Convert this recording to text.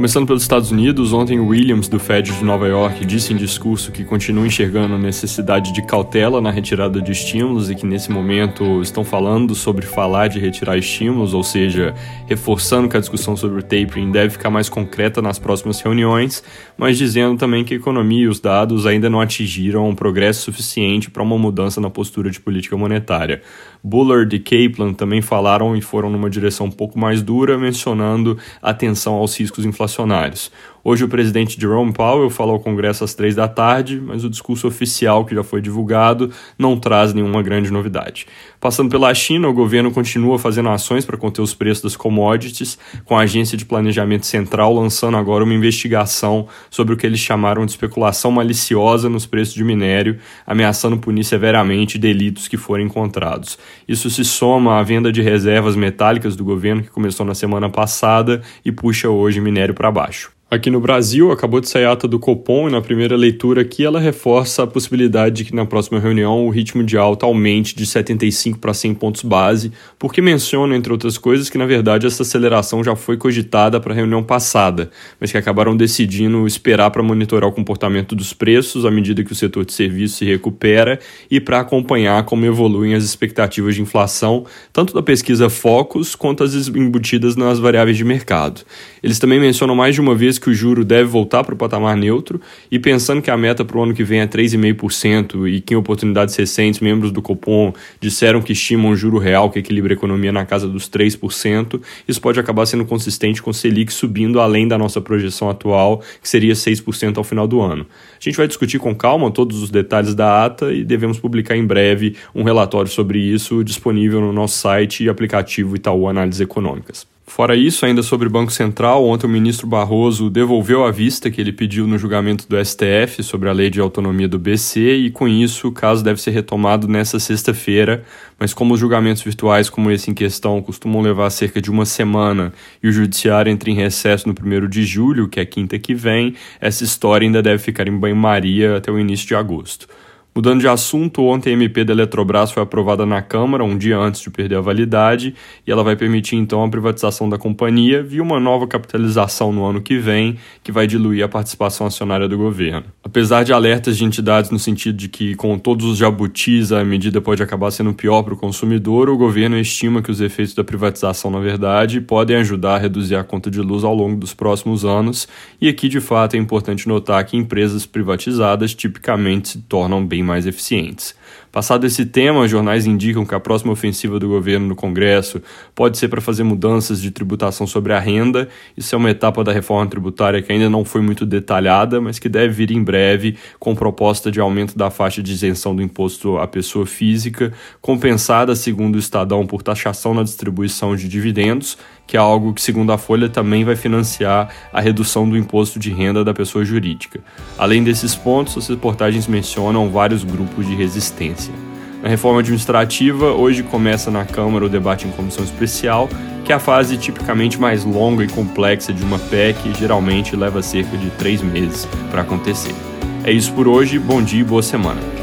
Começando pelos Estados Unidos, ontem Williams, do Fed de Nova York, disse em discurso que continua enxergando a necessidade de cautela na retirada de estímulos e que nesse momento estão falando sobre falar de retirar estímulos, ou seja, reforçando que a discussão sobre o tapering deve ficar mais concreta nas próximas reuniões, mas dizendo também que a economia e os dados ainda não atingiram um progresso suficiente para uma mudança na postura de política monetária. Bullard e Kaplan também falaram e foram numa direção um pouco mais dura, mencionando atenção aos riscos inflacionários inflacionários. Hoje o presidente Jerome Powell falou ao Congresso às três da tarde, mas o discurso oficial que já foi divulgado não traz nenhuma grande novidade. Passando pela China, o governo continua fazendo ações para conter os preços das commodities, com a Agência de Planejamento Central lançando agora uma investigação sobre o que eles chamaram de especulação maliciosa nos preços de minério, ameaçando punir severamente delitos que forem encontrados. Isso se soma à venda de reservas metálicas do governo que começou na semana passada e puxa hoje minério para baixo. Aqui no Brasil, acabou de sair a ata do Copom e na primeira leitura aqui ela reforça a possibilidade de que na próxima reunião o ritmo de alta aumente de 75 para 100 pontos base, porque menciona, entre outras coisas, que na verdade essa aceleração já foi cogitada para a reunião passada, mas que acabaram decidindo esperar para monitorar o comportamento dos preços à medida que o setor de serviços se recupera e para acompanhar como evoluem as expectativas de inflação, tanto da pesquisa Focus quanto as embutidas nas variáveis de mercado. Eles também mencionam mais de uma vez que o juro deve voltar para o patamar neutro e pensando que a meta para o ano que vem é 3,5% e que em oportunidades recentes membros do Copom disseram que estimam um juro real que equilibra a economia na casa dos 3%, isso pode acabar sendo consistente com o Selic subindo além da nossa projeção atual, que seria 6% ao final do ano. A gente vai discutir com calma todos os detalhes da ata e devemos publicar em breve um relatório sobre isso disponível no nosso site e aplicativo Itaú Análises Econômicas. Fora isso, ainda sobre o Banco Central, ontem o ministro Barroso devolveu a vista que ele pediu no julgamento do STF sobre a lei de autonomia do BC e, com isso, o caso deve ser retomado nesta sexta-feira. Mas, como os julgamentos virtuais como esse em questão costumam levar cerca de uma semana e o judiciário entra em recesso no primeiro de julho, que é quinta que vem, essa história ainda deve ficar em banho-maria até o início de agosto. Mudando de assunto, ontem a MP da Eletrobras foi aprovada na Câmara, um dia antes de perder a validade, e ela vai permitir então a privatização da companhia via uma nova capitalização no ano que vem, que vai diluir a participação acionária do governo. Apesar de alertas de entidades no sentido de que, com todos os jabutis, a medida pode acabar sendo pior para o consumidor, o governo estima que os efeitos da privatização, na verdade, podem ajudar a reduzir a conta de luz ao longo dos próximos anos, e aqui de fato é importante notar que empresas privatizadas tipicamente se tornam bem mais eficientes. Passado esse tema, jornais indicam que a próxima ofensiva do governo no Congresso pode ser para fazer mudanças de tributação sobre a renda. Isso é uma etapa da reforma tributária que ainda não foi muito detalhada, mas que deve vir em breve com proposta de aumento da faixa de isenção do imposto à pessoa física, compensada, segundo o Estadão, por taxação na distribuição de dividendos, que é algo que, segundo a Folha, também vai financiar a redução do imposto de renda da pessoa jurídica. Além desses pontos, as reportagens mencionam vários grupos de Na reforma administrativa, hoje começa na Câmara o debate em comissão especial, que é a fase tipicamente mais longa e complexa de uma PEC e geralmente leva cerca de três meses para acontecer. É isso por hoje, bom dia e boa semana.